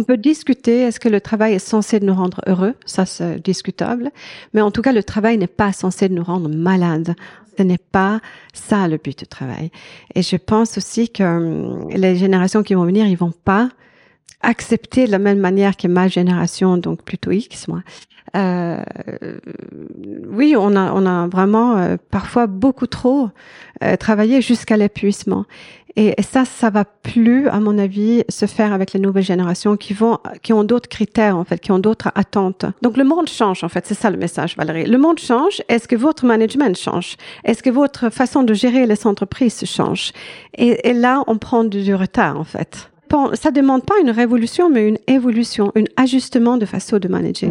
on peut discuter, est-ce que le travail est censé nous rendre heureux? Ça, c'est discutable. Mais en tout cas, le travail n'est pas censé nous rendre malades. Ce n'est pas ça le but du travail. Et je pense aussi que hum, les générations qui vont venir, ils vont pas accepter de la même manière que ma génération, donc plutôt X, moi. Euh, oui, on a, on a vraiment euh, parfois beaucoup trop euh, travaillé jusqu'à l'épuisement. Et, ça, ça va plus, à mon avis, se faire avec les nouvelles générations qui vont, qui ont d'autres critères en fait, qui ont d'autres attentes. Donc le monde change en fait, c'est ça le message, Valérie. Le monde change. Est-ce que votre management change? Est-ce que votre façon de gérer les entreprises change? Et, là, on prend du retard en fait ça demande pas une révolution, mais une évolution, un ajustement de façon de manager.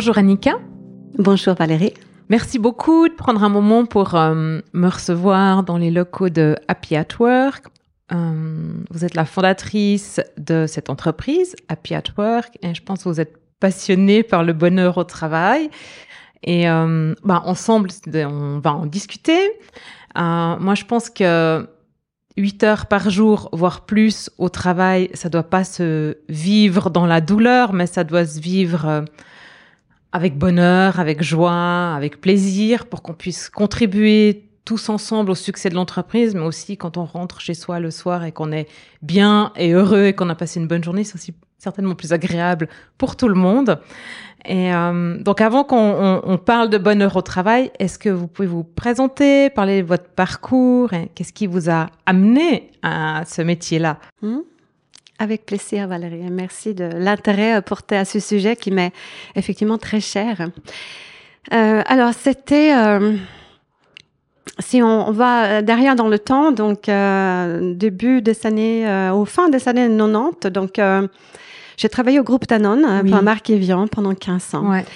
Bonjour Annika. Bonjour Valérie. Merci beaucoup de prendre un moment pour euh, me recevoir dans les locaux de Happy at Work. Euh, vous êtes la fondatrice de cette entreprise, Happy at Work, et je pense que vous êtes passionnée par le bonheur au travail. Et euh, bah, ensemble, on va en discuter. Moi, je pense que 8 heures par jour, voire plus au travail, ça doit pas se vivre dans la douleur, mais ça doit se vivre avec bonheur, avec joie, avec plaisir, pour qu'on puisse contribuer tous ensemble au succès de l'entreprise, mais aussi quand on rentre chez soi le soir et qu'on est bien et heureux et qu'on a passé une bonne journée, c'est aussi certainement plus agréable pour tout le monde. Et euh, donc avant qu'on parle de bonheur au travail, est-ce que vous pouvez vous présenter, parler de votre parcours et qu'est-ce qui vous a amené à ce métier-là? Hmm? Avec plaisir, Valérie. Merci de l'intérêt porté à ce sujet qui m'est effectivement très cher. Euh, alors, c'était euh, si on, va derrière dans le temps, donc euh, début des années, au fin des années 90, donc j'ai travaillé au groupe Danone oui. pour Marc Evian pendant 15 ans. Ouais.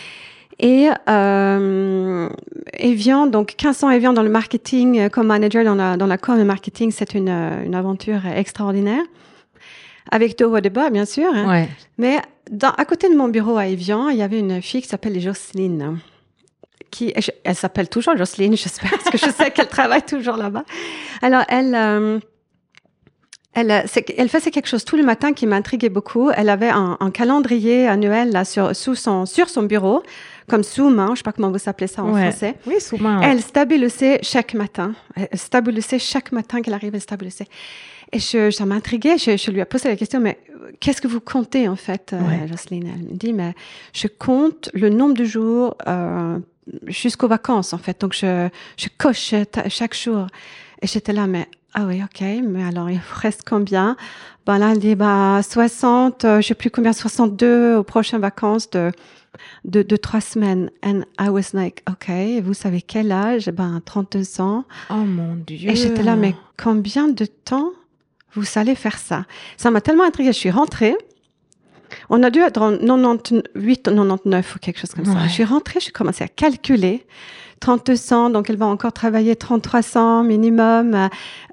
Et euh, Evian, donc 15 ans Evian dans le marketing comme manager dans la dans la com et marketing, c'est une, une aventure extraordinaire. Avec hauts bas, bien sûr. Hein. Ouais. Mais dans, à côté de mon bureau à Evian, il y avait une fille qui s'appelle Jocelyne qui, elle s'appelle toujours Jocelyne, j'espère, parce que je sais qu'elle travaille toujours là-bas. Alors, elle, euh, elle, elle faisait quelque chose tout le matin qui m'intriguait beaucoup. Elle avait un, un, calendrier annuel là sur, sous son, sur son bureau, comme sous-main, je sais pas comment vous appelez ça en ouais. français. Oui, sous-main. Ouais. Elle stabilisait chaque matin. Elle stabilisait chaque matin qu'elle arrivait, elle stabilisait. Et je, ça m'intriguait. Je, je, lui ai posé la question, mais qu'est-ce que vous comptez en fait, ouais. Jocelyne? Elle me dit, mais je compte le nombre de jours euh, jusqu'aux vacances en fait. Donc je, je coche chaque jour. Et j'étais là, mais ah oui, ok, mais alors il vous reste combien? Ben là, elle dit bah 60, euh, je sais plus combien, 62 aux prochaines vacances de de, de trois semaines. And I was like, ok, vous savez quel âge? Ben 32 ans. Oh mon dieu. Et j'étais là, mais combien de temps vous allez faire ça Ça m'a tellement intriguée. Je suis rentrée. On a dû être en 98, 99 ou quelque chose comme ça. Ouais. Je suis rentrée, j'ai commencé à calculer. 3200, donc elle va encore travailler 3300 minimum.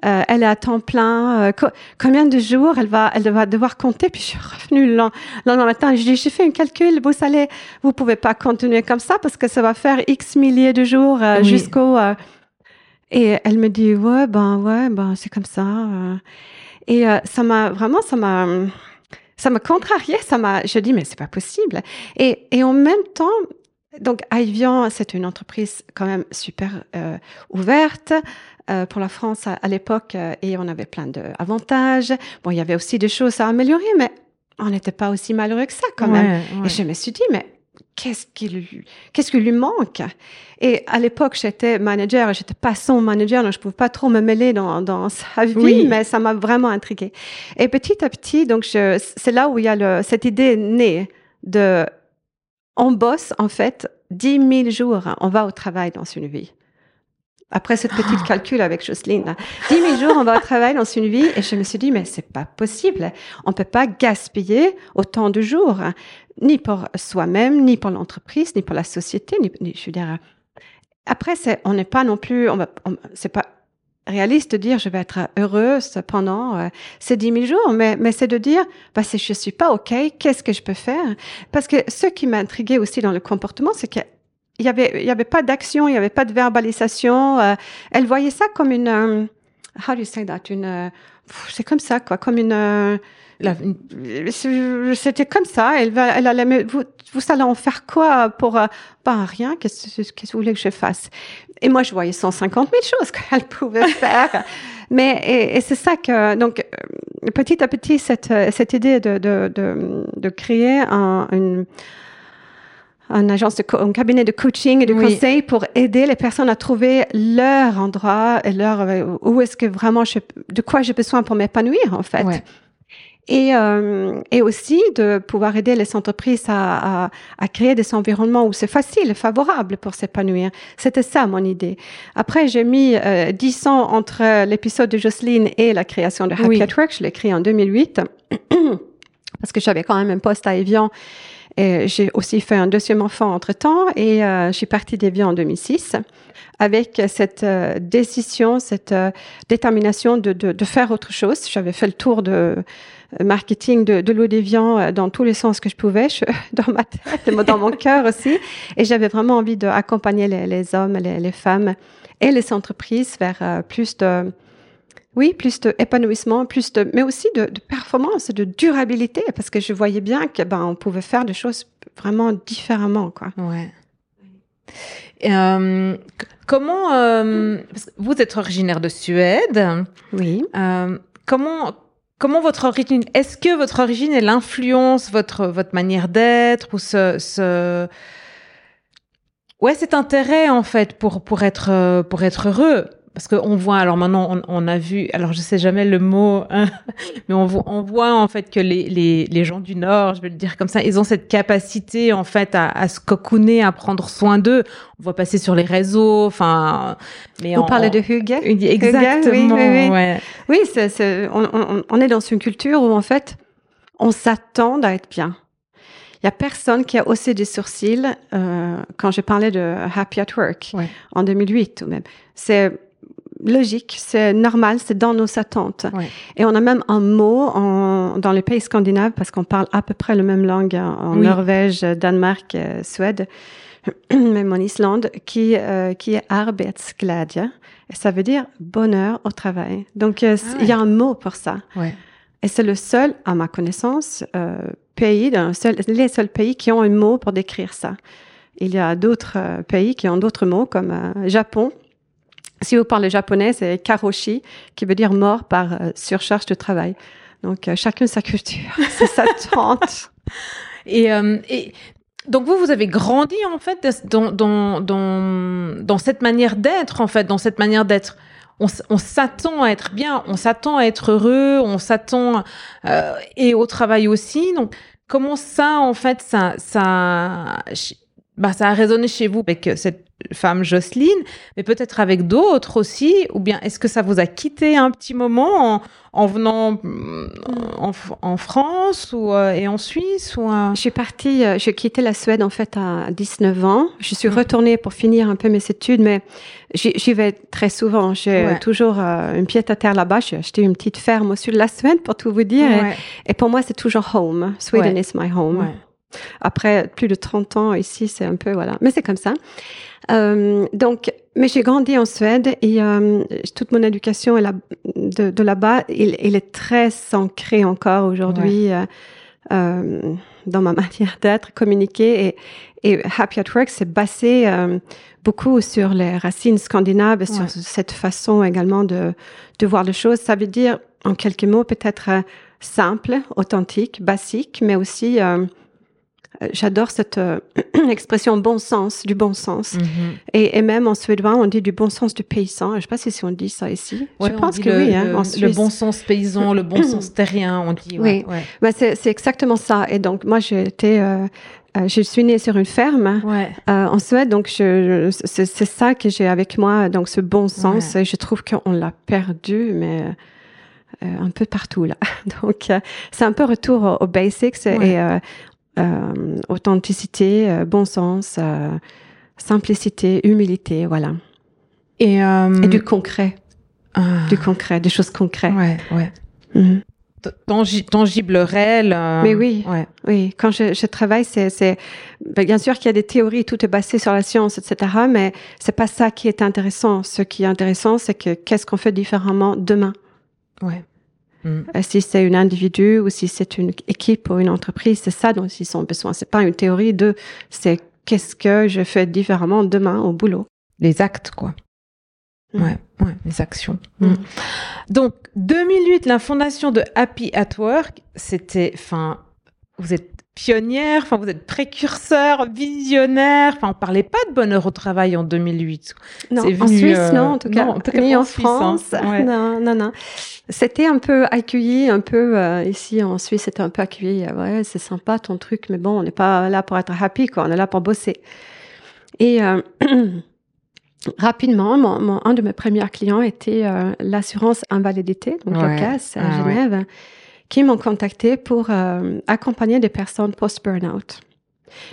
Euh, elle est à temps plein. Euh, co combien de jours elle va, elle va devoir compter? Puis je suis revenue le lendemain matin. Je dis, j'ai fait un calcul. Vous allez, vous pouvez pas continuer comme ça parce que ça va faire X milliers de jours euh, oui. jusqu'au. euh, et elle me dit, ouais, ben ouais, ben c'est comme ça. Et euh, ça m'a vraiment, ça m'a ça m'a contrarié, ça m'a, je dis, mais c'est pas possible. Et, et en même temps, donc, Avian, c'est une entreprise quand même super euh, ouverte euh, pour la France à, l'époque euh, et on avait plein d'avantages. Bon, il y avait aussi des choses à améliorer, mais on n'était pas aussi malheureux que ça quand même. Et je me suis dit, mais qu'est-ce qui lui, qu'est-ce qui lui manque? Et à l'époque, j'étais manager, et j'étais pas son manager, donc je pouvais pas trop me mêler dans, dans sa vie, mais ça m'a vraiment intriguée. Et petit à petit, donc c'est là où il y a le, cette idée née de on bosse en fait 10 000 jours, on va au travail dans une vie. Après cette petite ah. calcul avec Jocelyne, 10 000 jours, on va au travail dans une vie, et je me suis dit, mais c'est pas possible. On peut pas gaspiller autant de jours, ni pour soi-même, ni pour l'entreprise, ni pour la société, ni, je veux dire. Après, c'est, on n'est pas non plus, on va, c'est pas réaliste de dire je vais être heureuse pendant euh, ces dix mille jours, mais, mais c'est de dire bah, si je suis pas OK, qu'est-ce que je peux faire? Parce que ce qui m'intriguait aussi dans le comportement, c'est qu'il y avait, il y avait pas d'action, il y avait pas de verbalisation. Euh, elle voyait ça comme une, euh, how do you say that, une, c'est comme ça quoi, comme une c'était comme ça. Elle elle allait, vous, vous allez en faire quoi pour, pas bah, rien. Qu'est-ce que vous voulez que je fasse? Et moi, je voyais 150 000 choses qu'elle pouvait faire. Mais, et, c'est ça que, donc, euh, petit à petit, cette, cette idée de, de, de, de créer un, une, un agence de un cabinet de coaching et de conseil pour aider les personnes à trouver leur endroit et leur euh, où est-ce que vraiment je, de quoi j'ai besoin pour m'épanouir en fait et, euh, et aussi de pouvoir aider les entreprises à, à, à créer des environnements où c'est facile, favorable pour s'épanouir. C'était ça mon idée. Après, j'ai mis euh, 10 ans entre l'épisode de Jocelyne et la création de Happy at Work. Je l'ai créé en 2008 parce que j'avais quand même un poste à Evian. J'ai aussi fait un deuxième enfant entre temps et euh, je suis partie d'Evian en 2006 avec cette euh, décision, cette euh, détermination de, faire autre chose. J'avais fait le tour de marketing de, de l'eau déviant dans tous les sens que je pouvais, dans ma tête, dans mon cœur aussi. Et j'avais vraiment envie d'accompagner les, les hommes, les, femmes et les entreprises vers plus de, oui, plus d'épanouissement, plus de, mais aussi de, de, performance, de durabilité, parce que je voyais bien que ben on pouvait faire des choses vraiment différemment, quoi. Ouais. Euh, comment euh, vous êtes originaire de Suède Oui. Euh, comment Comment votre origine, est-ce que votre origine, elle influence votre, votre manière d'être ou ce, ce, ouais, cet intérêt, en fait, pour, pour être, pour être heureux? Parce qu'on voit, alors maintenant on, on, a vu, alors je sais jamais le mot, hein, mais on, on, voit en fait que les, les, les, gens du Nord, je vais le dire comme ça, ils ont cette capacité en fait à, à se cocooner, à prendre soin d'eux. On voit passer sur les réseaux, enfin. Mais on parle de Hugues. Exactement. oui, oui, oui. oui c'est, on, on, est dans une culture où en fait on s'attend à être bien. Il y a personne qui a haussé des sourcils euh, quand j'ai parlé de Happy at Work en 2008 ou même. C'est logique, c'est normal, c'est dans nos attentes. Et on a même un mot en, dans les pays scandinaves, parce qu'on parle à peu près la même langue en, Norvège, Danemark, euh, Suède, même en Islande, qui, euh, qui est arbetsglädje. Et ça veut dire bonheur au travail. Donc, euh, ah il y a un mot pour ça. Et c'est le seul, à ma connaissance, pays, seul, les seuls pays qui ont un mot pour décrire ça. Il y a d'autres pays qui ont d'autres mots, comme Japon, si vous parlez japonais, c'est karoshi, qui veut dire mort par euh, surcharge de travail. Donc, euh, chacun sa culture, c'est sa tante. Et, euh, et, donc, vous, vous avez grandi, en fait, dans, dans, dans, dans cette manière d'être, en fait, dans cette manière d'être. On, on s'attend à être bien, on s'attend à être heureux, on s'attend et au travail aussi. Donc, comment ça, en fait, ça, ça, bah, ça a résonné chez vous avec cette femme Jocelyne, mais peut-être avec d'autres aussi, ou bien est-ce que ça vous a quitté un petit moment en, en venant mm, en, en, France ou, euh, et en Suisse ou Je suis partie, euh, j'ai quitté la Suède en fait à 19 ans. Je suis mm. retournée pour finir un peu mes études, mais j'y vais très souvent. J'ai toujours euh, une pied à terre là-bas. J'ai acheté une petite ferme au sud de la Suède pour tout vous dire. Et, pour moi, c'est toujours home. Sweden is my home. Après plus de 30 ans ici, c'est un peu voilà, mais c'est comme ça. Euh, donc, mais j'ai grandi en Suède et euh, toute mon éducation est là, de, de là-bas, il, il, est très ancré encore aujourd'hui. Euh, euh, dans ma manière d'être, communiquer. Et, et Happy at Work, c'est basé beaucoup sur les racines scandinaves, sur cette façon également de, de voir les choses. Ça veut dire, en quelques mots, peut-être simple, authentique, basique, mais aussi j'adore cette euh, expression bon sens, du bon sens. Mhm. et, et, même en suédois, on dit du bon sens du paysan. Je ne sais pas si on dit ça ici. je pense que oui. Hein, le, bon sens paysan, le bon sens terrien, on dit. oui, bah, c'est exactement ça. Et donc, moi, j'ai été... Euh, je suis née sur une ferme en Suède, donc c'est ça que j'ai avec moi, donc ce bon sens. Et je trouve qu'on l'a perdu, mais un peu partout là. Donc c'est un peu retour aux, basics et euh, authenticité, euh, bon sens, euh, simplicité, humilité, voilà. Et, du concret. Ah. Du concret, des choses concrètes. Ouais, ouais. Mhm. tangible, réel. Mais oui, ouais. oui. Quand je, je travaille, c'est, ben, bien sûr qu'il y a des théories, tout est basé sur la science, etc. Mais c'est pas ça qui est intéressant. Ce qui est intéressant, c'est que qu'est-ce qu'on fait différemment demain? Ouais. Mm. Euh, si c'est un individu ou si c'est une équipe ou une entreprise, c'est ça dont ils ont besoin. C'est pas une théorie de, c'est qu'est-ce que je fais différemment demain au boulot. Les actes, quoi. Mm. Ouais, ouais, les actions. Mm. Donc, 2008, la fondation de Happy at Work, c'était, enfin, vous êtes pionnière, enfin vous êtes précurseur, visionnaire. Enfin, on parlait pas de bonheur au travail en 2008. Non, en Suisse, euh, non, en tout cas, non, en, tout cas, ni en, France. Hein. Non, non, non. C'était un peu accueilli, un peu euh, ici en Suisse, c'était un peu accueilli. Euh, ouais, c'est sympa ton truc, mais bon, on n'est pas là pour être happy, quoi. On est là pour bosser. Et rapidement, mon, un de mes premiers clients était l'assurance invalidité, donc ouais. à ah Genève qui m'ont contacté pour euh, accompagner des personnes post-burnout,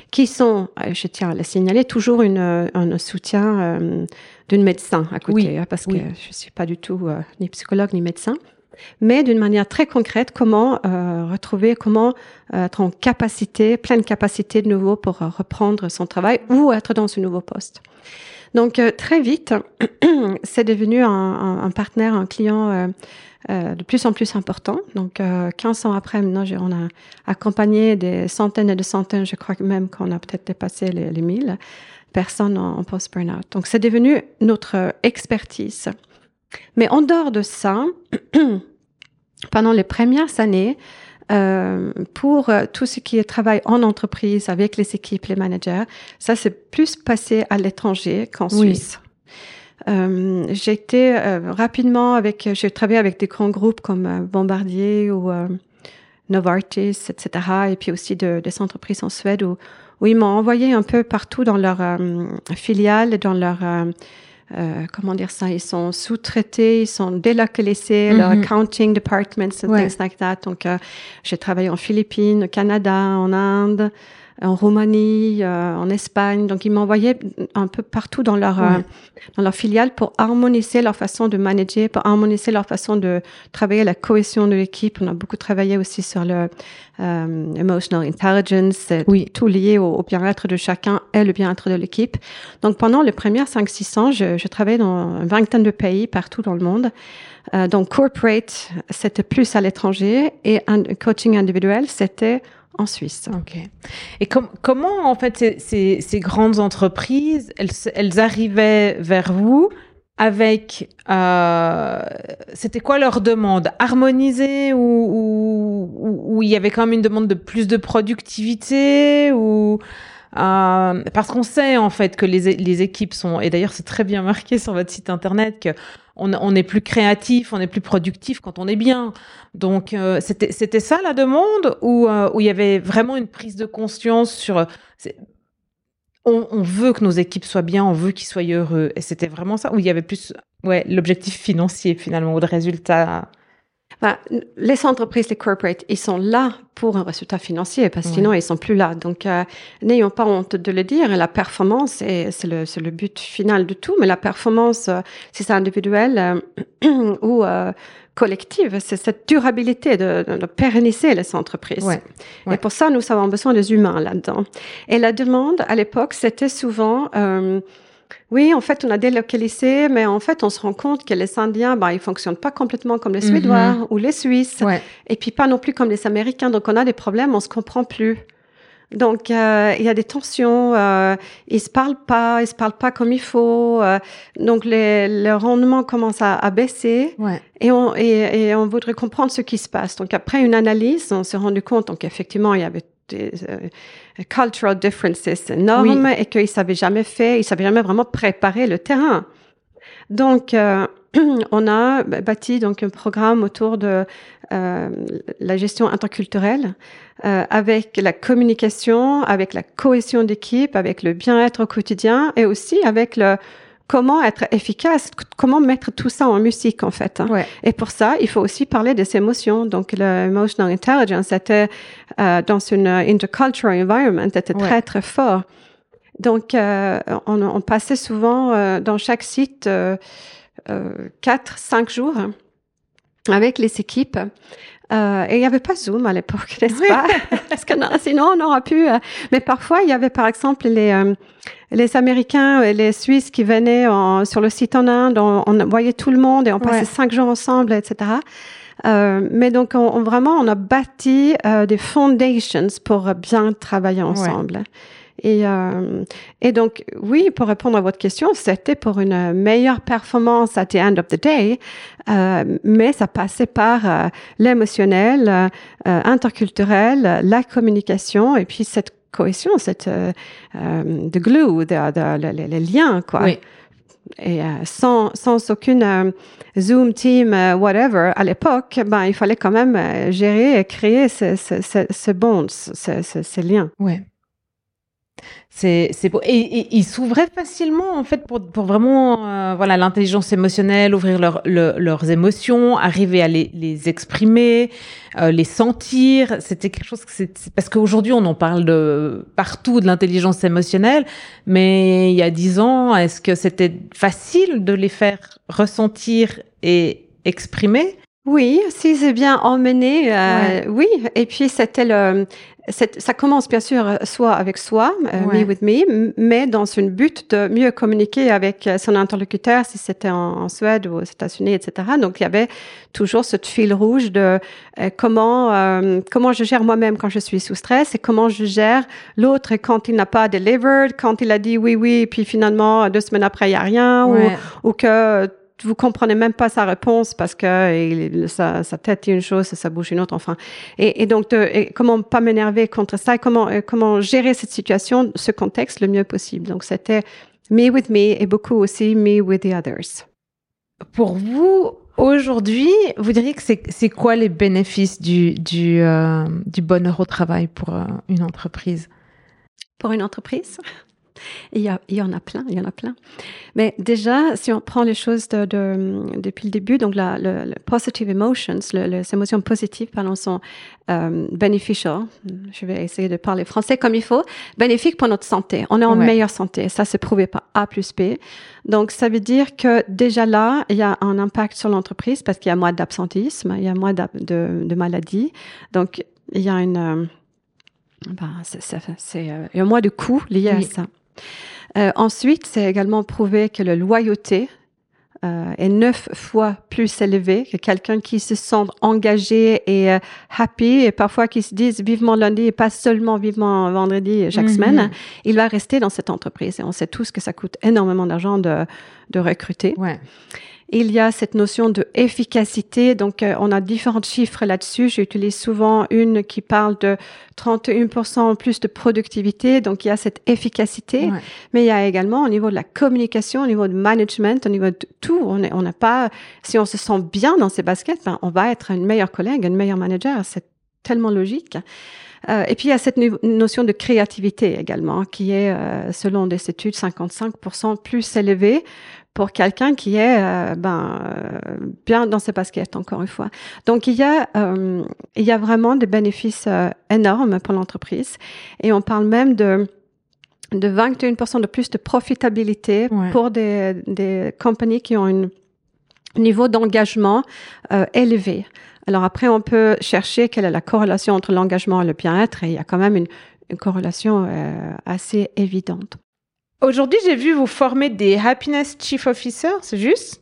qui sont, euh, je tiens à le signaler, toujours une, un soutien euh, d'un médecin à côté, hein, parce que je suis pas du tout ni psychologue ni médecin, mais d'une manière très concrète, comment retrouver, comment être en capacité, pleine capacité de nouveau pour reprendre son travail ou être dans ce nouveau poste. Donc très vite, c'est devenu un, un, un, partenaire, un client euh, de plus en plus important. Donc, euh, 15 ans après, maintenant, on a accompagné des centaines et des centaines, je crois même qu'on a peut-être dépassé les, les 1000 personnes en, post-burnout. Donc, c'est devenu notre expertise. Mais en dehors de ça, pendant les premières années, euh, pour tout ce qui est travail en entreprise avec les équipes, les managers, ça s'est plus passé à l'étranger qu'en Suisse. Euh, j'ai été euh, rapidement avec, j'ai travaillé avec des grands groupes comme euh, Bombardier ou euh, Novartis, etc. Et puis aussi de, des entreprises en Suède où, où ils m'ont envoyé un peu partout dans leur filiales, dans leur euh, comment dire ça, ils sont sous-traités, ils sont délocalisés, mm leur accounting departments and things like that. Donc, j'ai travaillé en Philippines, au Canada, en Inde, en Roumanie, euh, en Espagne. Donc, ils m'envoyaient un peu partout dans leur euh, dans leur filiale pour harmoniser leur façon de manager, pour harmoniser leur façon de travailler la cohésion de l'équipe. On a beaucoup travaillé aussi sur le euh, emotional intelligence, oui. tout lié au, bien-être de chacun et le bien-être de l'équipe. Donc, pendant les premières 5-6 ans, je, je travaillais dans une vingtaine de pays partout dans le monde. Euh, donc, corporate, c'était plus à l'étranger et un coaching individuel, c'était en Suisse. Ok. Et comment, en fait, ces, grandes entreprises, elles, arrivaient vers vous avec... Euh, C'était quoi leur demande? Harmoniser ou, ou, ou, il y avait quand même une demande de plus de productivité ou... Euh, parce qu'on sait en fait que les, les équipes sont, et d'ailleurs c'est très bien marqué sur votre site internet, que on, on est plus créatif, on est plus productif quand on est bien. Donc euh, c'était c'était ça la demande ou euh, où il y avait vraiment une prise de conscience sur on, on, veut que nos équipes soient bien, on veut qu'ils soient heureux. Et c'était vraiment ça où il y avait plus ouais l'objectif financier finalement ou de résultat bah, les entreprises, les corporates, ils sont là pour un résultat financier, parce que sinon, ils sont plus là. Donc, euh, n'ayons pas honte de le dire. La performance, c'est le, le but final de tout, mais la performance, euh, si c'est individuel euh, ou euh, collective, c'est cette durabilité de, de, pérenniser les entreprises. Ouais. Et pour ça, nous avons besoin des humains là-dedans. Et la demande, à l'époque, c'était souvent Oui, en fait, on a délocalisé, mais en fait, on se rend compte que les Indiens, bah, ils fonctionnent pas complètement comme les Suédois Mhm. ou les Suisses, Ouais. et puis pas non plus comme les Américains. Donc, on a des problèmes, on se comprend plus. Donc, euh, il y a des tensions, euh, ils se parlent pas, ils se parlent pas comme il faut. euh, donc, les, le rendement commence à, à baisser. Ouais. Et on, et, et on voudrait comprendre ce qui se passe. Donc après une analyse, on s'est rendu compte donc effectivement il y avait cultural differences énormes et qu'ils savaient jamais fait, ils savaient jamais vraiment préparer le terrain. Donc euh, on a bâti donc un programme autour de euh, la gestion interculturelle euh, avec la communication, avec la cohésion d'équipe, avec le bien-être au quotidien et aussi avec le comment être efficace, comment mettre tout ça en musique en fait. hein. Ouais. Et pour ça, il faut aussi parler des émotions. Donc, le emotional intelligence était euh, dans une intercultural environment, était Ouais. très très fort. Donc, euh, on, on passait souvent euh, dans chaque site euh, euh, quatre, cinq jours avec les équipes. Euh, et il n'y avait pas Zoom à l'époque, n'est-ce pas? Parce que non, sinon, on aurait pu. euh, mais parfois, il y avait par exemple les, euh, les Américains et les Suisses qui venaient en- sur le site en Inde. On, on voyait tout le monde et on passait Ouais. cinq jours ensemble, etc. Euh, mais donc, on, on- vraiment, on a bâti euh, des foundations pour bien travailler ensemble. Et, euh, et donc, oui, pour répondre à votre question, c'était pour une meilleure performance at the end of the day, euh, mais ça passait par euh, l'émotionnel, euh, interculturel, la communication et puis cette cohésion, cette euh, euh, the glue, the- the- le- le- les liens, quoi. Oui. Et euh, sans, sans aucune euh, Zoom, Team, euh, whatever, à l'époque, ben, il fallait quand même gérer et créer ce, ce, ce, ce bond, ce, ce- ces liens. Ouais. C'est c'est beau. Et, et ils s'ouvraient facilement, en fait, pour, pour vraiment, euh, voilà, l'intelligence émotionnelle, ouvrir leur- le- leurs émotions, arriver à les, les exprimer, euh, les sentir. C'était quelque chose que c'est, parce qu'aujourd'hui, on en parle de partout de l'intelligence émotionnelle, mais il y a dix ans, est-ce que c'était facile de les faire ressentir et exprimer? Oui, si c'est bien emmené, euh, oui. Et puis c'était le, ça commence bien sûr soit avec soi, euh, Ouais. me with me, mais dans une but de mieux communiquer avec euh, son interlocuteur, si c'était en, en Suède ou aux États-Unis, etc. Donc il y avait toujours ce fil rouge de euh, comment euh, comment je gère moi-même quand je suis sous stress et comment je gère l'autre quand il n'a pas delivered, quand il a dit oui oui, puis finalement deux semaines après il y a rien ou ou que vous comprenez même pas sa réponse parce que il- sa, sa tête dit une chose et sa bouche une autre, enfin. Et, et donc, de, et comment pas m'énerver contre ça, et comment, comment gérer cette situation, ce contexte le mieux possible. Donc, c'était me with me et beaucoup aussi me with the others. Pour vous, aujourd'hui, vous diriez que c'est, c'est quoi les bénéfices du, du, euh, du bonheur au travail pour euh, une entreprise? Pour une entreprise, il y, en a plein, il y en a plein. Mais déjà, si on prend les choses de, de- depuis le début, donc la, le, le positive emotions, le- les émotions positives, pardon, sont euh, beneficial. Je vais essayer de parler français comme il faut. Bénéfique pour notre santé. On est en Ouais. meilleure santé. Ça, c'est prouvé par A plus B. Donc, ça veut dire que déjà là, il y a un impact sur l'entreprise parce qu'il y a moins d'absentisme, il y a moins de, de maladies. Donc, il y a une... euh, ben, c'est, c'est, c'est, euh, il y a moins de coûts liés Oui. à ça. Euh, ensuite, c'est également prouvé que la loyauté euh, est neuf fois plus élevée que quelqu'un qui se sent engagé et euh, happy et parfois qui se disent vivement lundi et pas seulement vivement vendredi chaque Mhm. semaine. Il va rester dans cette entreprise et on sait tous que ça coûte énormément d'argent de, de recruter. Ouais. Il y a cette notion de efficacité. Donc, euh, on a différents chiffres là-dessus. J'utilise souvent une qui parle de 31% en plus de productivité. Donc, il y a cette efficacité. Ouais. Mais il y a également au niveau de la communication, au niveau de management, au niveau de tout. On n'est pas, si on se sent bien dans ses baskets, ben, on va être une meilleure collègue, une meilleure manager. C'est tellement logique. Euh, et puis, il y a cette no- notion de créativité également, qui est, euh, selon des études, 55% plus élevée pour quelqu'un qui est euh, ben, euh, bien dans ses baskets, encore une fois. Donc, il y a, euh, il y a vraiment des bénéfices énormes pour l'entreprise. Et on parle même de de 21% de plus de profitabilité Ouais. pour des, des compagnies qui ont un niveau d'engagement élevé. Alors après, on peut chercher quelle est la corrélation entre l'engagement et le bien-être, et il y a quand même une, une corrélation euh, assez évidente. Aujourd'hui, j'ai vu vous former des Happiness Chief Officers, c'est juste?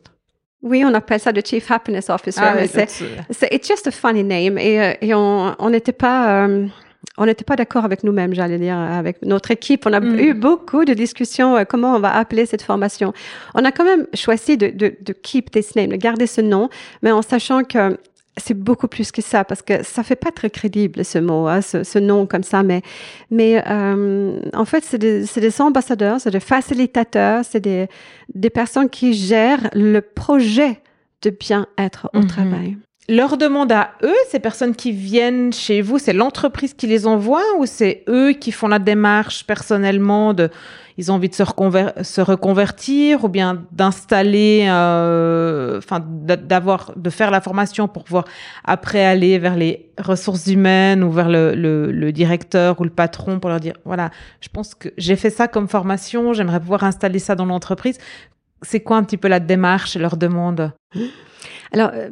Oui, on appelle ça le Chief Happiness Officer. Ah, mais c'est, c'est it's just a funny name. Et, euh, et on on n'était pas... euh, on n'était pas d'accord avec nous-mêmes, j'allais dire, avec notre équipe. On a Mm. eu beaucoup de discussions euh, comment on va appeler cette formation. On a quand même choisi de, de, de keep this name, de garder ce nom, mais en sachant que c'est beaucoup plus que ça, parce que ça fait pas très crédible ce mot, hein, ce, ce nom comme ça. Mais, mais euh, en fait, c'est des, des ambassadeurs, c'est des facilitateurs, c'est des, des personnes qui gèrent le projet de bien-être au Mhm. travail. leur demande à eux, ces personnes qui viennent chez vous, c'est l'entreprise qui les envoie ou c'est eux qui font la démarche personnellement de, ils ont envie de se, reconver- se reconvertir ou bien d'installer, euh, enfin, d'a- d'avoir, de faire la formation pour pouvoir après aller vers les ressources humaines ou vers le, le, le directeur ou le patron pour leur dire, voilà, je pense que j'ai fait ça comme formation, j'aimerais pouvoir installer ça dans l'entreprise. C'est quoi un petit peu la démarche et leur demande? Alors, euh,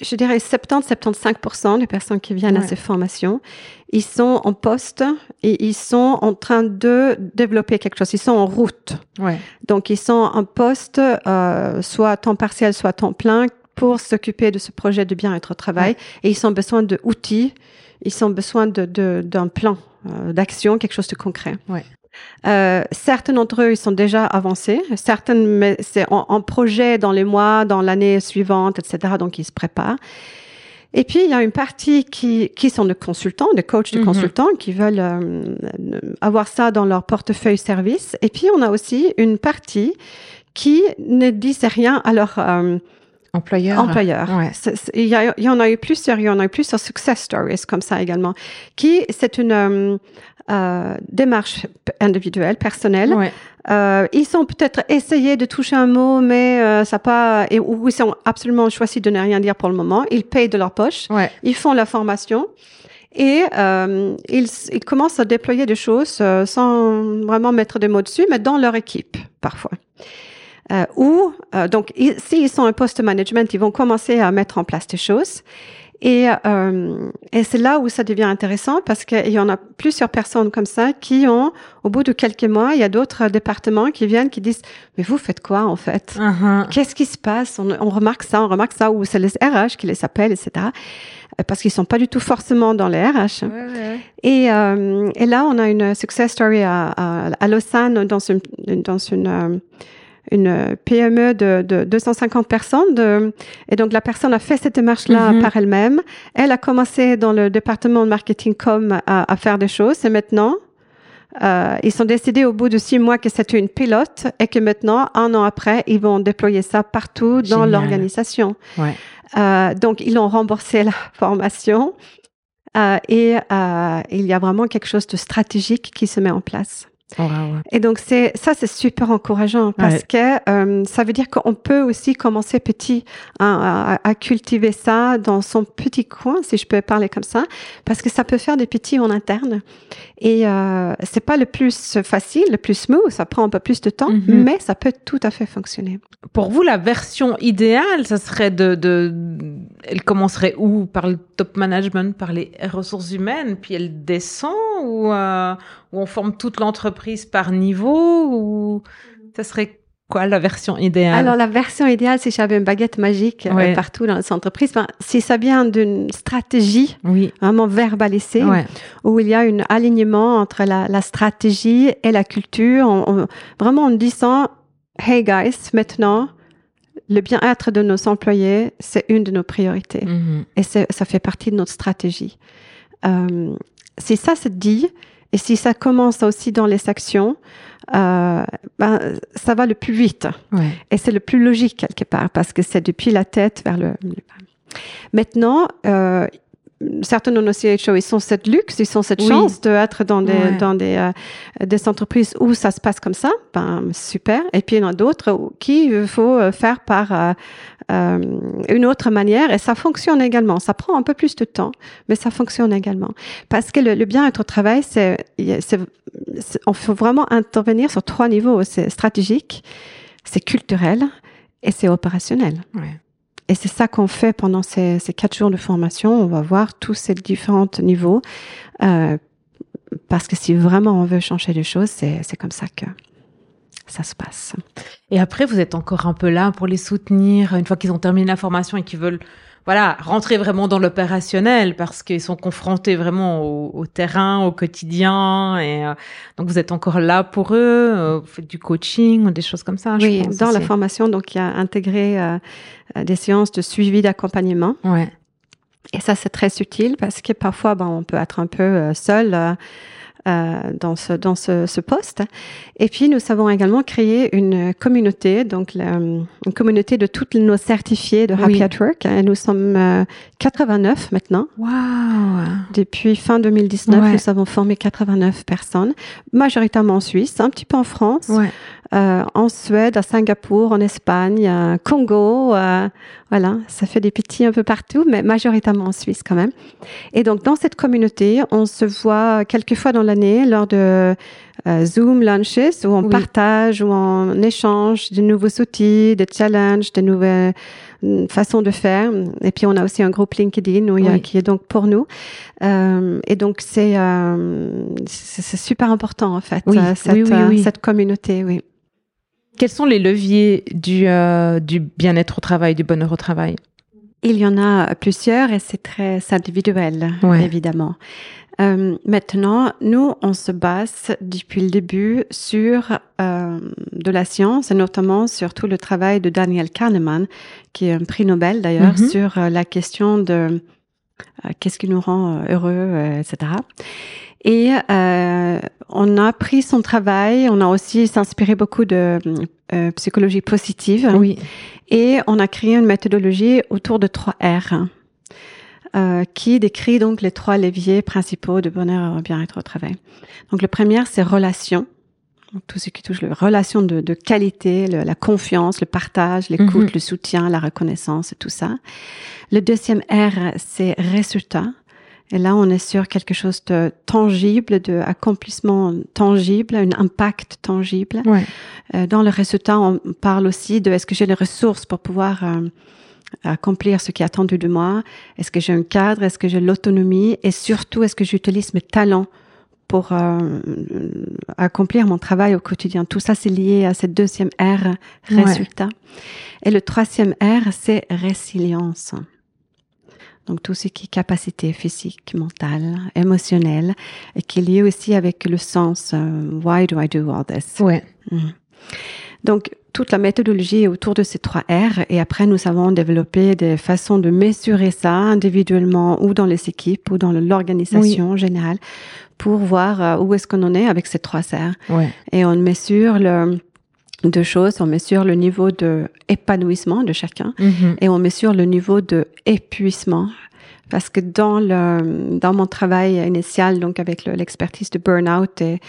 je dirais 70-75% des personnes qui viennent à ces formations, ils sont en poste et ils sont en train de développer quelque chose. Ils sont en route. Ouais. Donc, ils sont en poste, euh, soit à temps partiel, soit à temps plein, pour s'occuper de ce projet de bien-être au travail. Et ils ont besoin d'outils, ils ont besoin de- de- d'un plan euh, d'action, quelque chose de concret. Euh, certains d'entre eux, ils sont déjà avancés. Certains, mais c'est en, en projet dans les mois, dans l'année suivante, etc. Donc, ils se préparent. Et puis, il y a une partie qui, qui sont des consultants, des coachs de Mhm. consultants qui veulent euh, avoir ça dans leur portefeuille service. Et puis, on a aussi une partie qui ne disent rien à leur euh, Employeur. employeur. Ouais. C'est- c'est- Il y, a- il y en a eu plusieurs, il y en a eu plusieurs success stories comme ça également, qui c'est une euh, euh, démarche individuelle, personnelle. Ouais. Euh, ils ont peut-être essayé de toucher un mot, mais euh, ça pas, et, ou ils ont absolument choisi de ne rien dire pour le moment. Ils payent de leur poche, Ouais. ils font la formation. Et euh, ils, ils commencent à déployer des choses euh, sans vraiment mettre des mots dessus, mais dans leur équipe parfois. Euh, ou euh, donc ils- s'ils sont un poste management, ils vont commencer à mettre en place des choses. Et, euh, et c'est là où ça devient intéressant parce qu'il y en a plusieurs personnes comme ça qui ont, au bout de quelques mois, il y a d'autres départements qui viennent qui disent mais vous faites quoi en fait? Uh-huh. Qu'est-ce qui se passe? On, on remarque ça, on remarque ça, ou c'est les RH qui les appellent, etc. Euh, Parce qu'ils sont pas du tout forcément dans les RH. Et, euh, et là, on a une success story à, à, à Lausanne dans une, dans une, euh, une PME de, de 250 personnes. De, et donc, la personne a fait cette démarche-là Mhm. par elle-même. Elle a commencé dans le département de marketing com à, à faire des choses. Et maintenant, euh, ils sont décidés au bout de six mois que c'était une pilote et que maintenant, un an après, ils vont déployer ça partout dans l'organisation. Ouais. Euh, donc, ils ont remboursé la formation euh, et euh, il y a vraiment quelque chose de stratégique qui se met en place. Wow. Et donc, c'est ça, c'est super encourageant parce Ouais. que euh, ça veut dire qu'on peut aussi commencer petit à, à- à cultiver ça dans son petit coin, si je peux parler comme ça, parce que ça peut faire des petits en interne. Et euh, c'est pas le plus facile, le plus smooth, ça prend un peu plus de temps, Mhm. mais ça peut tout à fait fonctionner. Pour vous, la version idéale, ça serait de, de, elle commencerait où? Par le top management, par les ressources humaines, puis elle descend ou, euh, ou on forme toute l'entreprise par niveau ou ça serait quoi la version idéale? Alors, la version idéale, si j'avais une baguette magique euh, partout dans les entreprises, ben, si ça vient d'une stratégie Oui. vraiment verbalisée, Ouais. où il y a un alignement entre la, la stratégie et la culture, on- on- vraiment en disant, hey guys, maintenant, le bien-être de nos employés, c'est une de nos priorités. Mhm. Et ça fait partie de notre stratégie. Euh, si ça se dit, et si ça commence aussi dans les actions, euh, ben, ça va le plus vite. Ouais. Et c'est le plus logique quelque part, parce que c'est depuis la tête vers le... Maintenant, euh, certains de nos CHO, ils ont cette luxe, ils ont cette Oui. chance d'être dans des, Ouais. dans des, euh, des entreprises où ça se passe comme ça, ben super. Et puis il y en a d'autres qui il faut euh, faire par euh, euh, une autre manière, et ça fonctionne également. Ça prend un peu plus de temps, mais ça fonctionne également. Parce que le, le bien-être au travail, c'est, on faut vraiment intervenir sur trois niveaux. C'est stratégique, c'est culturel et c'est opérationnel. Ouais. Et c'est ça qu'on fait pendant ces, quatre jours de formation. On va voir tous ces différents niveaux. euh, parce que si vraiment on veut changer les choses, c'est, c'est comme ça que. ça se passe. Et après, vous êtes encore un peu là pour les soutenir une fois qu'ils ont terminé la formation et qu'ils veulent voilà, rentrer vraiment dans l'opérationnel parce qu'ils sont confrontés vraiment au, terrain, au quotidien. Et euh, donc, vous êtes encore là pour eux, euh, vous faites du coaching ou des choses comme ça. Oui, dans la formation, donc, il y a intégré euh, des séances de suivi d'accompagnement. Ouais. Et ça, c'est très utile parce que parfois, ben, on peut être un peu seul euh, dans ce dans ce, ce, poste. Et puis nous avons également créé une communauté, donc une communauté de toutes nos certifiés de Happy at Work. Et nous sommes 89 euh, maintenant. Wow. Depuis fin 2019, nous avons formé 89 personnes, majoritairement en Suisse, un petit peu en France. Ouais. Euh, en Suède, à Singapour, en Espagne, à Congo. Euh, voilà, ça fait des petits un peu partout, mais majoritairement en Suisse quand même. Et donc, dans cette communauté, on se voit quelques fois dans l'année lors de euh, Zoom lunches où on partage, où on échange de nouveaux outils, de challenges, de nouvelles mm, façons de faire. Et puis, on a aussi un groupe LinkedIn où qui est donc pour nous. Euh, et donc, c'est euh, c'est super important, en fait, cette, cette communauté, oui. Quels sont les leviers du, euh, du bien-être au travail, du bonheur au travail? Il y en a plusieurs et c'est très individuel, évidemment. Euh, maintenant, nous, on se base depuis le début sur euh, de la science et notamment sur tout le travail de Daniel Kahneman, qui est un prix Nobel d'ailleurs, mm-hmm. sur la question de qu'est-ce qui nous rend heureux, etc. Et euh, on a pris son travail, on a aussi s'inspiré beaucoup de euh, psychologie positive. Oui. Et on a créé une méthodologie autour de trois R. Euh, qui décrit donc les trois leviers principaux de bonheur et bien-être au travail. Donc le premier, c'est relation. tout ce qui touche les relations de, de qualité, la confiance, le partage, l'écoute, mhm. le soutien, la reconnaissance tout ça. Le deuxième R, c'est résultat. Et là, on est sur quelque chose de tangible, de accomplissement tangible, un impact tangible. Ouais. Euh, dans le résultat, on parle aussi de est-ce que j'ai les ressources pour pouvoir euh, accomplir ce qui est attendu de moi? Est-ce que j'ai un cadre? Est-ce que j'ai l'autonomie? Et surtout, est-ce que j'utilise mes talents pour euh, accomplir mon travail au quotidien? Tout ça, c'est lié à cette deuxième R, résultat. Et le troisième R, c'est résilience. Donc tout ce qui est capacité physique, mentale, émotionnelle, et qui est lié aussi avec le sens euh, Why do I do all this? Ouais. Mm. Donc toute la méthodologie est autour de ces trois R et après nous avons développé des façons de mesurer ça individuellement ou dans les équipes ou dans l'organisation générale pour voir euh, où est-ce qu'on en est avec ces trois R. Ouais. Et on mesure le deux choses. On mesure le niveau de épanouissement de chacun mhm. et on mesure le niveau de épuisement. Parce que dans le dans mon travail initial, donc avec l'expertise de burn-out et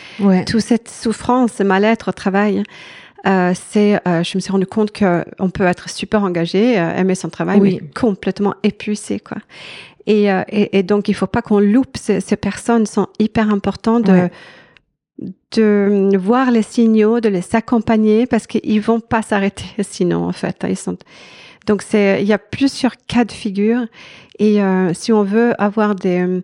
toute cette souffrance, ce mal-être au travail, euh, c'est, euh, je me suis rendu compte que on peut être super engagé, euh, aimer son travail, mais complètement épuisé, quoi. Et, et, et, donc il faut pas qu'on loupe ces, ces personnes sont hyper importantes de de voir les signaux, de les accompagner parce qu'ils vont pas s'arrêter sinon en fait. Ils sont donc c'est il y a plusieurs cas de figure et euh, si on veut avoir des euh,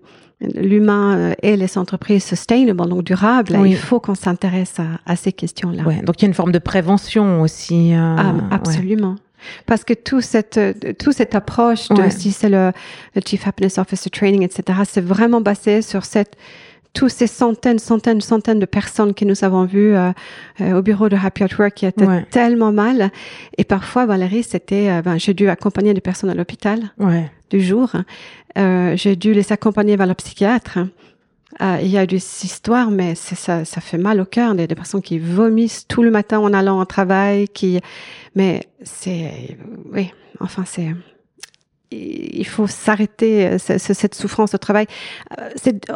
l'humain euh, et les entreprises sustainable, donc durables, il faut qu'on s'intéresse à, à, ces questions-là. Ouais, donc il y a une forme de prévention aussi. Euh, ah, absolument. Parce que tout cette, tout cette approche de si c'est le, le Chief Happiness Officer Training, etc., c'est vraiment basé sur cette tous ces centaines, centaines, centaines de personnes que nous avons vues euh, euh, au bureau de Happy at Work qui étaient tellement mal. Et parfois, Valérie, c'était, euh, ben, j'ai dû accompagner des personnes à l'hôpital ouais. du jour. j'ai dû les accompagner vers le psychiatre. il y a des histoires, mais c'est ça, ça fait mal au cœur. Des, des personnes qui vomissent tout le matin en allant au travail, qui, mais c'est, oui, enfin c'est il faut s'arrêter euh, cette souffrance au travail. Euh,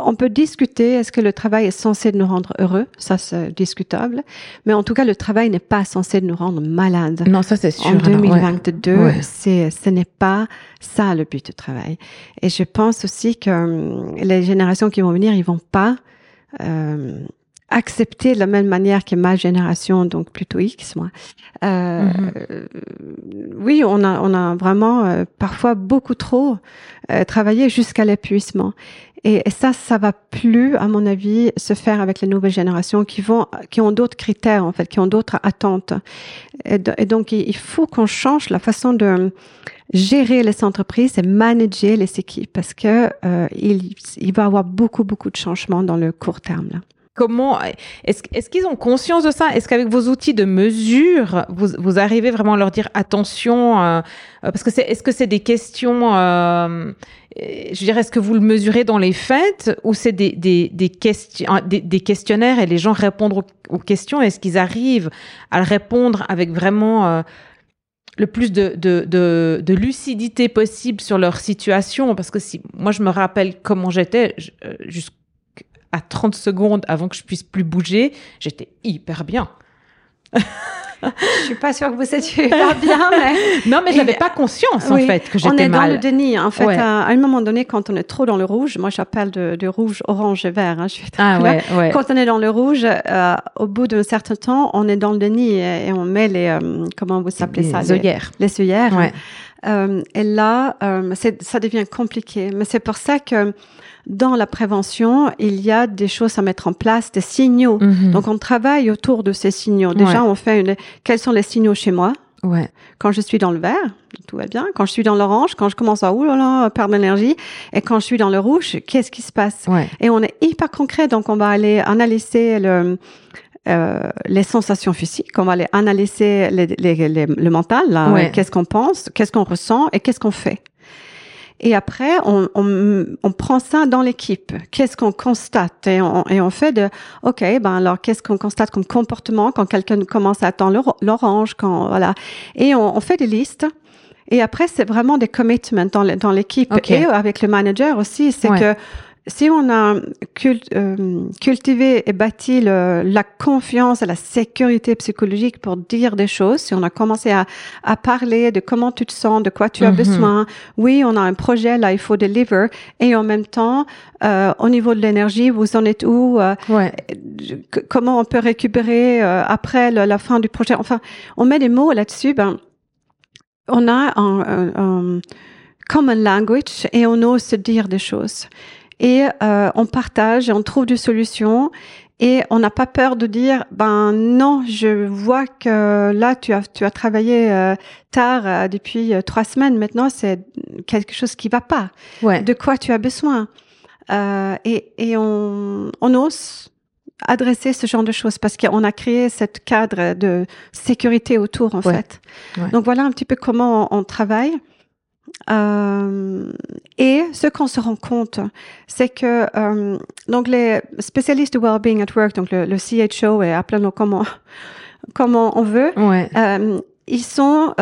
on peut discuter est-ce que le travail est censé nous rendre heureux, ça c'est discutable, mais en tout cas le travail n'est pas censé nous rendre malades. Non, ça c'est sûr. En 2022, c'est ce n'est pas ça le but du travail. Et je pense aussi que hum, les générations qui vont venir, ils vont pas euh, accepté de la même manière que ma génération, donc plutôt X, moi. Euh, Mhm. Oui, on a, on a vraiment euh, parfois beaucoup trop euh, travaillé jusqu'à l'épuisement. Et, et ça, ça va plus, à mon avis, se faire avec les nouvelles générations qui vont, qui ont d'autres critères en fait, qui ont d'autres attentes. Et, do- et donc, il il faut qu'on change la façon de gérer les entreprises et manager les équipes parce que euh, il, il va y avoir beaucoup, beaucoup de changements dans le court terme. Là. Comment est-ce est-ce qu'ils ont conscience de ça? Est-ce qu'avec vos outils de mesure, vous, vous arrivez vraiment à leur dire attention euh, euh, Parce que c'est est-ce que c'est des questions euh, euh, Je dirais, est-ce que vous le mesurez dans les faits ou c'est des des des, questions, des des questionnaires et les gens répondent aux, aux questions Est-ce qu'ils arrivent à répondre avec vraiment euh, le plus de, de, de, de lucidité possible sur leur situation? Parce que si moi je me rappelle comment j'étais je- jusqu'à 30 secondes avant que je puisse plus bouger, j'étais hyper bien. Je suis pas sûre que vous étiez pas bien, mais Non, mais n'avais pas conscience en Oui, fait que on j'étais est dans le mal. déni. En fait, Ouais. à, à un moment donné, quand on est trop dans le rouge, moi j'appelle de, de rouge, orange et vert. hein, je suis très Ah ouais, ouais. Quand on est dans le rouge, euh, au bout d'un certain temps, on est dans le déni et, et on met les euh, comment vous appelez ça Les œillères. les, œillères. Euh, et là, ça devient compliqué. Mais c'est pour ça que dans la prévention, il y a des choses à mettre en place, des signaux. Mhm. Donc, on travaille autour de ces signaux. Déjà, Ouais. on fait une, quels sont les signaux chez moi? Ouais. quand je suis dans le vert, tout va bien. Quand je suis dans l'orange, quand je commence à oulala, perdre l'énergie. Et quand je suis dans le rouge, qu'est-ce qui se passe? Ouais. Et on est hyper concret, donc on va aller analyser le, euh, les sensations physiques, on va aller analyser les, les- les- le mental, Ouais. qu'est-ce qu'on pense, qu'est-ce qu'on ressent? Et qu'est-ce qu'on fait? Et après, on, on, on prend ça dans l'équipe. Qu'est-ce qu'on constate? Et on, et on fait de, ok, ben alors qu'est-ce qu'on constate comme comportement quand quelqu'un commence à attendre l'or- l'orange, quand voilà. Et on, on fait des listes. Et après, c'est vraiment des commitments dans, l'équipe Ok. et avec le manager aussi. C'est Ouais. que si on a cult- euh, cultivé et bâti le- la confiance et la sécurité psychologique pour dire des choses, si on a commencé à, à parler de comment tu te sens, de quoi tu as Mhm. besoin, oui, on a un projet, là, il faut deliver, et en même temps, euh, au niveau de l'énergie, vous en êtes où, euh, Ouais. comment on peut récupérer après le- la fin du projet? Enfin, on met des mots là-dessus. Ben, on a un, un- un common language et on ose se dire des choses. Et euh, on partage et on trouve des solutions. Et on n'a pas peur de dire, ben non, je vois que là tu as tu as travaillé euh, tard euh, depuis euh, trois semaines. Maintenant, c'est quelque chose qui va pas Ouais. de quoi tu as besoin? Euh, et et on, on ose adresser ce genre de choses parce qu'on a créé cette cadre de sécurité autour, en Ouais. fait. Ouais. Donc voilà un petit peu comment on, on travaille. Euh, et ce qu'on se rend compte, c'est que euh, donc les spécialistes de well-being at work, donc le, le CHO et appelons-le comment comment on veut, Ouais. euh, ils sont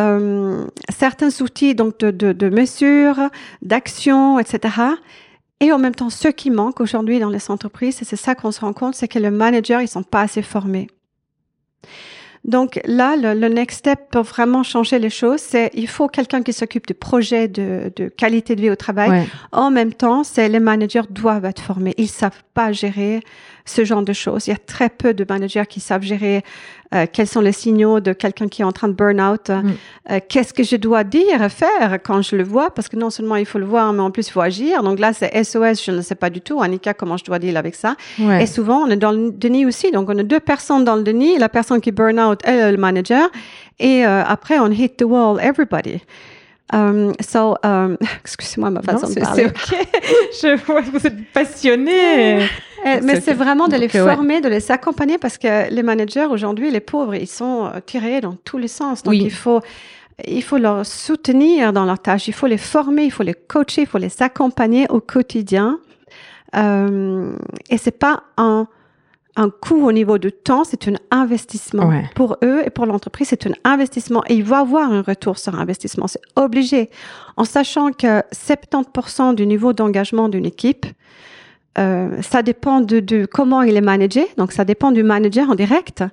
certains outils donc de, de, de mesure, d'action, etc. Et en même temps, ce qui manque aujourd'hui dans les entreprises, et c'est ça qu'on se rend compte, c'est que le manager, ils sont pas assez formés. Donc là, le, le next step pour vraiment changer les choses, c'est il faut quelqu'un qui s'occupe de projets de, de qualité de vie au travail. Ouais. En même temps, c'est les managers doivent être formés. Ils savent pas gérer ce genre de choses. Il y a très peu de managers qui savent gérer euh, quels sont les signaux de quelqu'un qui est en train de burn out. Mm. Euh, Qu'est-ce que je dois dire et faire quand je le vois? Parce que non seulement il faut le voir, mais en plus il faut agir. Donc là, c'est SOS. Je ne sais pas du tout, Annika, comment je dois deal avec ça? Ouais. Et souvent, on est dans le déni aussi. Donc, on a deux personnes dans le déni. La personne qui burn out, elle est le manager. Et euh, après, on hit the wall, everybody. Um, so, um, excusez-moi ma Non, façon de c'est parler. c'est ok. Je vois que vous êtes passionné. Eh, mais C'est vraiment de les euh, ouais. former, de les accompagner parce que les managers aujourd'hui, les pauvres, ils sont euh, tirés dans tous les sens. Donc Oui. il faut il faut leur soutenir dans leur tâche, il faut les former, il faut les coacher, il faut les accompagner au quotidien. Euh, et c'est pas un un coût au niveau du temps, c'est un investissement Ouais. pour eux et pour l'entreprise, c'est un investissement et il va avoir un retour sur investissement, c'est obligé. En sachant que 70% du niveau d'engagement d'une équipe, euh, ça dépend de, de comment il est managé, donc ça dépend du manager en direct.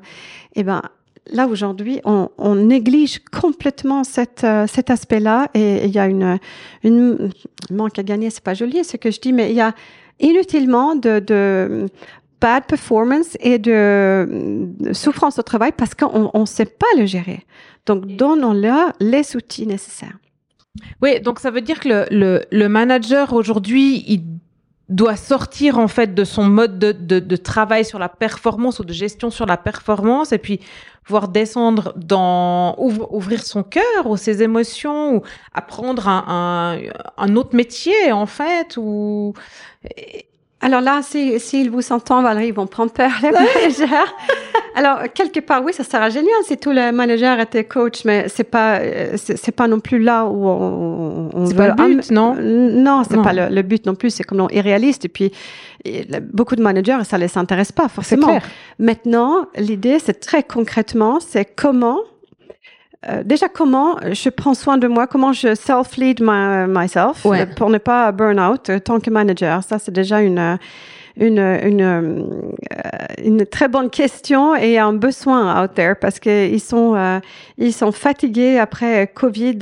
Et ben là aujourd'hui, on, on néglige complètement cette, euh, cet aspect-là et il y a une, une manque à gagner, c'est pas joli ce que je dis, mais il y a inutilement de, de bad performance et de, de souffrance au travail parce qu'on ne sait pas le gérer. Donc, donnons-leur les outils nécessaires. Oui, donc ça veut dire que le, le, le manager aujourd'hui, il doit sortir en fait de son mode de, de, de, travail sur la performance ou de gestion sur la performance et puis voir descendre dans ouvrir son cœur ou ses émotions ou apprendre un, un, un autre métier en fait ou alors là, s'ils si, vous entendent, Valérie, ils vont prendre peur, les managers. Alors, quelque part, oui, ça sera génial si tous les managers étaient coach, mais c'est pas, c'est pas non plus là où on, on C'est pas le but, non? Non, c'est pas le, but non plus. C'est comme non, irréaliste. Et puis, beaucoup de managers, ça les intéresse pas, forcément. Clair. Maintenant, l'idée, c'est très concrètement, c'est comment euh, déjà, comment je prends soin de moi, comment je self-lead my, myself ouais. pour ne pas burn out euh, tant que manager? Ça, c'est déjà une, une, une, euh, une très bonne question et un besoin out there parce qu'ils sont, euh, ils sont fatigués après Covid.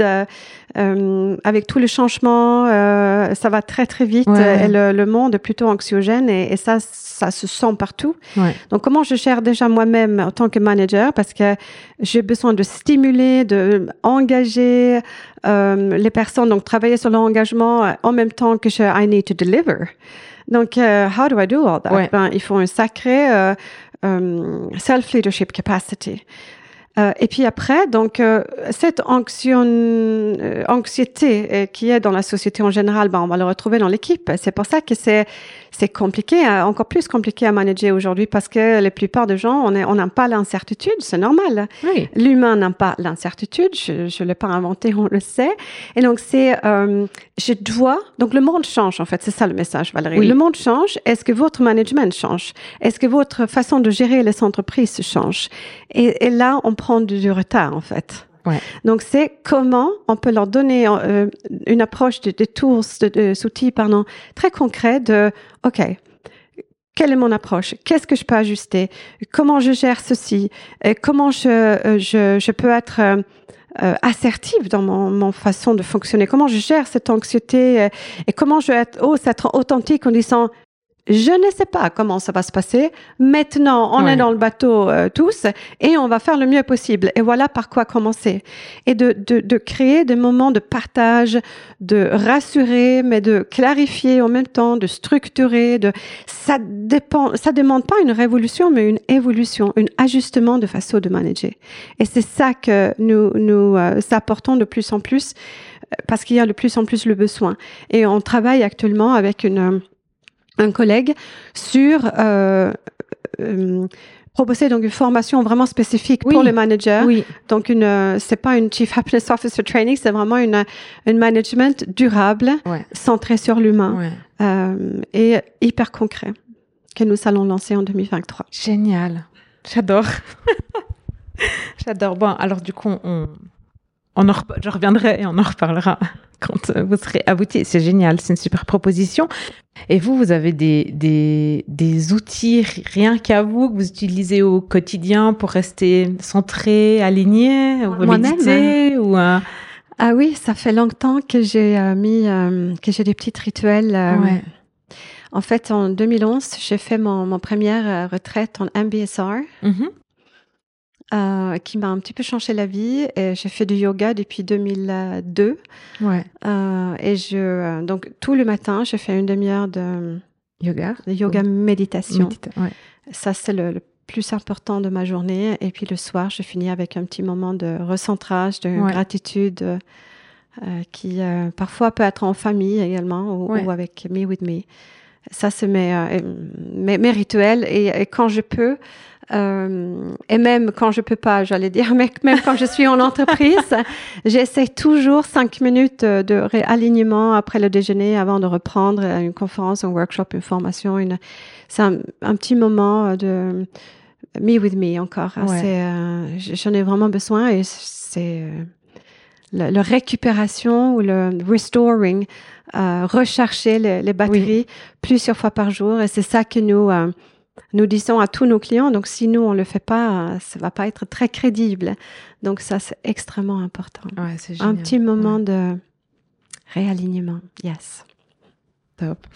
Euh, avec tous les changements, euh, ça va très très vite Ouais. et le, le monde est plutôt anxiogène et, et ça, ça se sent partout. Ouais. Donc, comment je gère déjà moi-même en tant que manager? Parce que j'ai besoin de stimuler, de engager euh, les personnes, donc travailler sur l'engagement euh, en même temps que je I need to deliver. Donc, euh, how do I do all that? Ouais. Ben, il faut un sacré euh, euh, self-leadership capacity. Euh, et puis après, donc euh, cette anxion, euh, anxiété euh, qui est dans la société en général, ben, on va le retrouver dans l'équipe. C'est pour ça que c'est c'est compliqué, encore plus compliqué à manager aujourd'hui parce que la plupart des gens, on est- on n'a pas l'incertitude, c'est normal. Oui. L'humain n'a pas l'incertitude, je ne l'ai pas inventé, on le sait. Et donc, c'est, euh, je dois, donc le monde change en fait, c'est ça le message Valérie. Oui. Le monde change, est-ce que votre management change? Est-ce que votre façon de gérer les entreprises change? Et, et là, on prend du, retard en fait. Ouais. Donc, c'est comment on peut leur donner euh, une approche de, de tools, de, de outils, pardon, très concret de, OK, quelle est mon approche? Qu'est-ce que je peux ajuster? Comment je gère ceci? Et Comment je, euh, je, je peux être euh, euh, assertive dans mon, mon façon de fonctionner? Comment je gère cette anxiété? Euh, Et comment je être, ose être authentique en disant je ne sais pas comment ça va se passer. Maintenant, on Ouais. est dans le bateau euh, tous et on va faire le mieux possible. Et voilà par quoi commencer. Et de, de, de créer des moments de partage, de rassurer, mais de clarifier en même temps, de structurer. De ça dépend, ça demande pas une révolution, mais une évolution, un ajustement de façon de manager. Et c'est ça que nous nous euh, apportons de plus en plus euh, parce qu'il y a de plus en plus le besoin. Et on travaille actuellement avec une un collègue sur euh, euh, proposer donc une formation vraiment spécifique Oui. pour les managers. Oui. Donc une euh, c'est pas une chief happiness officer training, c'est vraiment une une management durable, Ouais. centré sur l'humain Ouais. euh, et hyper concret que nous allons lancer en 2023. Génial. J'adore. J'adore. Bon, alors du coup, on, on en je reviendrai et on en reparlera quand euh, vous serez abouti. C'est génial, c'est une super proposition. Et vous, vous avez des, des, des outils rien qu'à vous que vous utilisez au quotidien pour rester centré, aligné, ou méditer, ou un... Ah oui, ça fait longtemps que j'ai euh, mis euh, que j'ai des petits rituels. euh, Ouais. En fait, en 2011, j'ai fait mon, mon première retraite en MBSR. Mhm. Euh, qui m'a un petit peu changé la vie. Et j'ai fait du yoga depuis 2002. Ouais. Euh, et je, euh, donc, tout le matin, je fais une demi-heure de, Yoga. de yoga méditation. Médita- ouais. Ça, c'est le, le plus important de ma journée. Et puis le soir, je finis avec un petit moment de recentrage, de Ouais. gratitude, euh, qui parfois peut être en famille également ou, avec Me With Me. Ça, c'est mes, mes, mes rituels. Et, et quand je peux, euh, et même quand je peux pas, j'allais dire, mais même quand je suis en entreprise, j'essaie toujours cinq minutes de, de réalignement après le déjeuner avant de reprendre euh, une conférence, un workshop, une formation. Une, c'est un, un petit moment de me with me encore. hein. Ouais. Euh, j'en ai vraiment besoin et c'est euh, le récupération ou le restoring, euh, rechercher les, les batteries plusieurs fois par jour et c'est ça que nous euh, nous disons à tous nos clients. Donc si nous on le fait pas, ça va pas être très crédible. Donc ça c'est extrêmement important. Ouais, c'est Un petit moment Ouais. de réalignement. Yes. Top.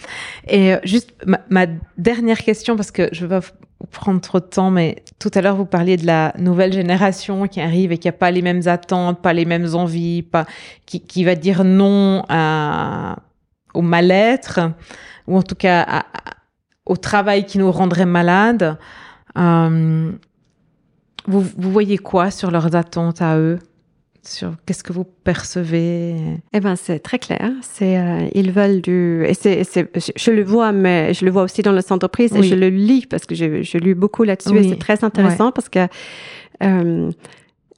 Et euh, juste ma, dernière question, parce que je vais pas prendre trop de temps, mais tout à l'heure, vous parliez de la nouvelle génération qui arrive et qui a pas les mêmes attentes, pas les mêmes envies, pas, qui, qui va dire non à, au mal-être, ou en tout cas au travail qui nous rendrait malades. Euh, vous, vous voyez quoi sur leurs attentes à eux? Sur qu'est-ce que vous percevez? Eh ben, c'est très clair. C'est euh, ils veulent du et c'est je le vois, mais je le vois aussi dans les entreprises et je le lis parce que j'ai je lu beaucoup là-dessus et c'est très intéressant parce que euh,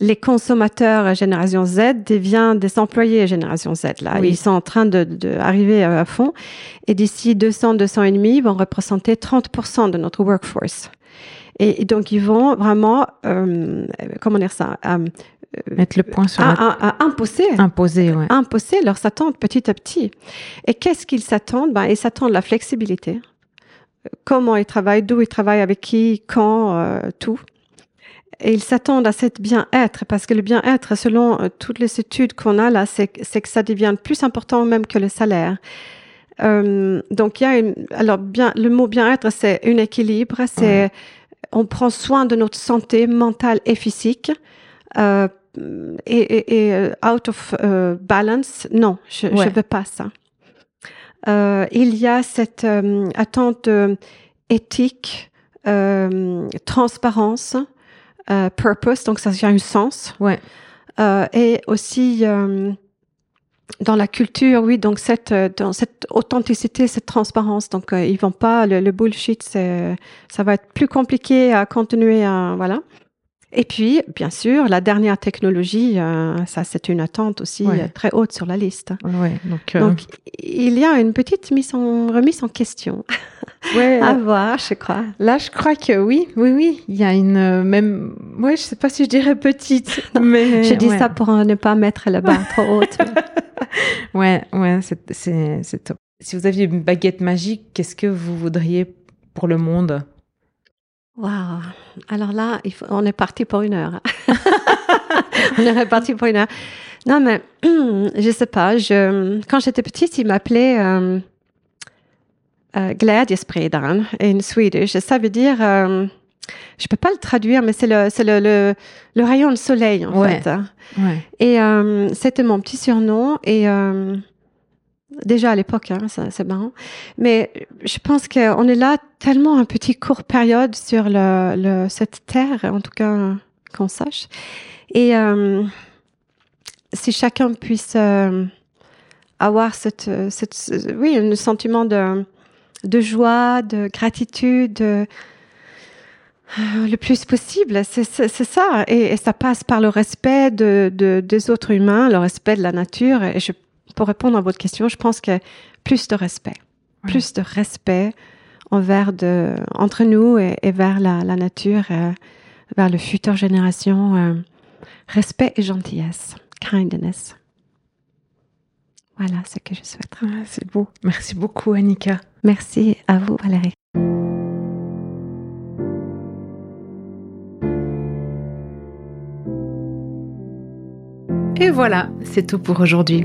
les consommateurs génération Z deviennent des employés génération Z. Là, ils sont en train de, de arriver à fond et d'ici 200, 200 et demi, ils vont représenter 30% de notre workforce. Et, donc ils vont vraiment, euh, comment dire ça, euh, mettre le point sur à, imposer, imposer, ouais. imposer leurs attentes petit à petit. Et qu'est-ce qu'ils s'attendent? Ben ils s'attendent la flexibilité. Comment ils travaillent, d'où ils travaillent, avec qui, quand, euh, tout. Et ils s'attendent à cette bien-être parce que le bien-être, selon euh, toutes les études qu'on a là, c'est que ça devient plus important même que le salaire. Euh, donc il y a une, alors bien, le mot bien-être, c'est un équilibre, c'est on prend soin de notre santé mentale et physique. Euh, et, et, euh, out of euh, balance, non, je ne veux pas ça. Euh, il y a cette euh, attente éthique, transparence, purpose, donc ça a un sens. Ouais. et aussi dans la culture, oui, donc cette dans cette authenticité, cette transparence. Donc ils vont pas le, le bullshit, ça va être plus compliqué à continuer à voilà. Et puis, bien sûr, la dernière technologie, euh, ça c'est une attente aussi euh, très haute sur la liste. Ouais, donc, euh, donc, il y a une petite mise en, remise en question ouais, à voir, je crois. Là, je crois que oui, oui, oui. Il y a une même, ouais, je sais pas si je dirais petite, mais je dis ça pour ne pas mettre la barre trop haute. ouais, ouais, c'est top. Si vous aviez une baguette magique, qu'est-ce que vous voudriez pour le monde? Waouh Alors là, il faut, on est parti pour une heure. on est parti pour une heure. Non, mais je sais pas. Je, quand j'étais petite, il m'appelait euh, euh, Glädjespredan in Swedish. Ça veut dire, euh, je peux pas le traduire, mais c'est le, c'est le, le, le, rayon de soleil en fait. Ouais. Et euh, c'était mon petit surnom. Et euh, Déjà à l'époque, hein, c'est marrant. Mais je pense qu'on est là tellement un petit court période sur cette terre, en tout cas qu'on sache. Et euh, si chacun puisse euh, avoir cette, oui, un sentiment de, joie, de gratitude, euh, le plus possible, c'est ça. Et, ça passe par le respect de, de, des autres humains, le respect de la nature. Et je pour répondre à votre question, je pense que plus de respect, plus de respect envers de, entre nous et, vers la, la nature, euh, vers les futures générations. Euh, respect et gentillesse, kindness. Voilà ce que je souhaite. Ah, c'est beau. Merci beaucoup, Annika. Merci à vous, Valérie. Et voilà, c'est tout pour aujourd'hui